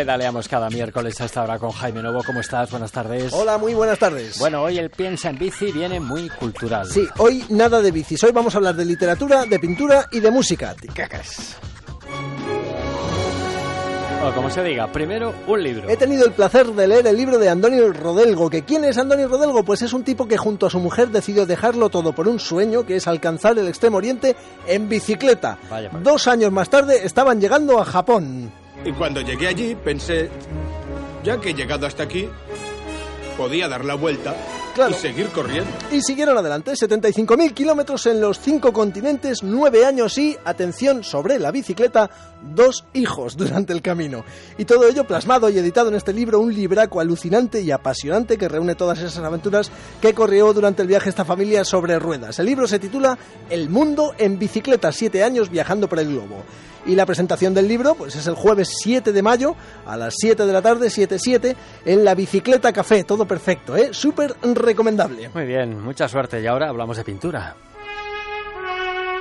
pedaleamos cada miércoles a esta hora con Jaime Novo. ¿Cómo estás? Buenas tardes. Hola, muy buenas tardes. Bueno, hoy el Piensa en Bici viene muy cultural. Sí, hoy nada de bicis. Hoy vamos a hablar de literatura, de pintura y de música. Ticacas. O como se diga, primero un libro. He tenido el placer de leer el libro de Antonio Rodelgo. ¿Que ¿Quién es Antonio Rodelgo? Pues es un tipo que junto a su mujer decidió dejarlo todo por un sueño, que es alcanzar el extremo oriente en bicicleta. Vaya. Dos años más tarde estaban llegando a Japón. Y cuando llegué allí pensé, ya que he llegado hasta aquí, podía dar la vuelta Claro. y seguir corriendo. Y siguieron adelante, 75.000 kilómetros en los cinco continentes, nueve años y, atención, sobre la bicicleta, dos hijos durante el camino. Y todo ello plasmado y editado en este libro, un libraco alucinante y apasionante que reúne todas esas aventuras que corrió durante el viaje esta familia sobre ruedas. El libro se titula El mundo en bicicleta, siete años viajando por el globo. Y la presentación del libro pues es el jueves 7 de mayo a las 7 de la tarde, 7-7, en la Bicicleta Café. Todo perfecto, ¿eh? Súper recomendable. Muy bien, mucha suerte. Y ahora hablamos de pintura.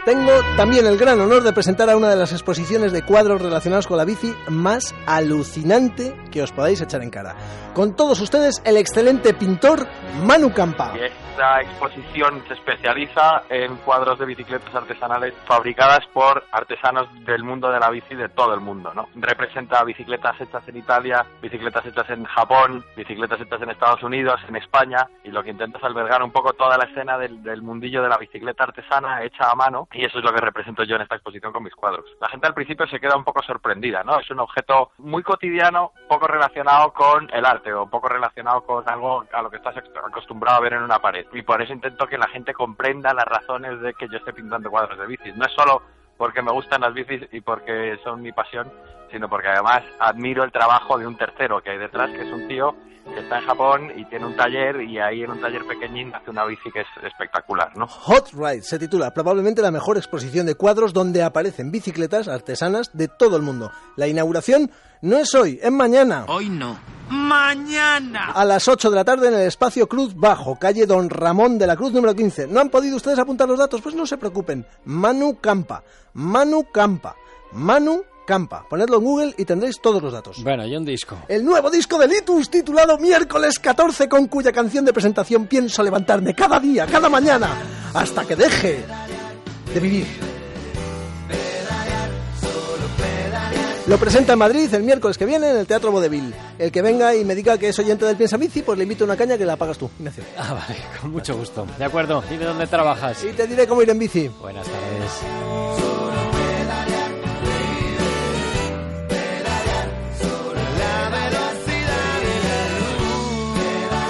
Tengo también el gran honor de presentar a una de las exposiciones de cuadros relacionados con la bici más alucinante que os podáis echar en cara. Con todos ustedes, el excelente pintor Manu Campa. Esta exposición se especializa en cuadros de bicicletas artesanales fabricadas por artesanos del mundo de la bici de todo el mundo, ¿no? Representa bicicletas hechas en Italia, bicicletas hechas en Japón, bicicletas hechas en Estados Unidos, en España, y lo que intenta es albergar un poco toda la escena del, del mundillo de la bicicleta artesana hecha a mano, y eso es lo que represento yo en esta exposición con mis cuadros. La gente al principio se queda un poco sorprendida, ¿no? Es un objeto muy cotidiano, poco relacionado con el arte o poco relacionado con algo a lo que estás acostumbrado a ver en una pared. Y por eso intento que la gente comprenda las razones de que yo esté pintando cuadros de bicis. No es solo porque me gustan las bicis y porque son mi pasión, sino porque además admiro el trabajo de un tercero que hay detrás, que es un tío que está en Japón y tiene un taller y ahí en un taller pequeñín hace una bici que es espectacular, ¿no? Hot Ride se titula probablemente la mejor exposición de cuadros donde aparecen bicicletas artesanas de todo el mundo. La inauguración no es hoy, es mañana. Hoy no. Mañana. A las 8 de la tarde en el espacio Cruz Bajo, calle Don Ramón de la Cruz número 15. ¿No han podido ustedes apuntar los datos? Pues no se preocupen. Manu Campa. Manu Campa. Manu Campa. Ponedlo en Google y tendréis todos los datos. Bueno, y un disco. El nuevo disco de Litus titulado Miércoles 14 con cuya canción de presentación pienso levantarme cada día, cada mañana, hasta que deje de vivir. Lo presenta en Madrid el miércoles que viene en el Teatro Vodevil. El que venga y me diga que es oyente del Piensa Bici, pues le invito a una caña que la pagas tú, Ignacio. Ah, vale, con mucho gusto. De acuerdo. ¿Y de dónde trabajas? Y te diré cómo ir en bici. Buenas tardes.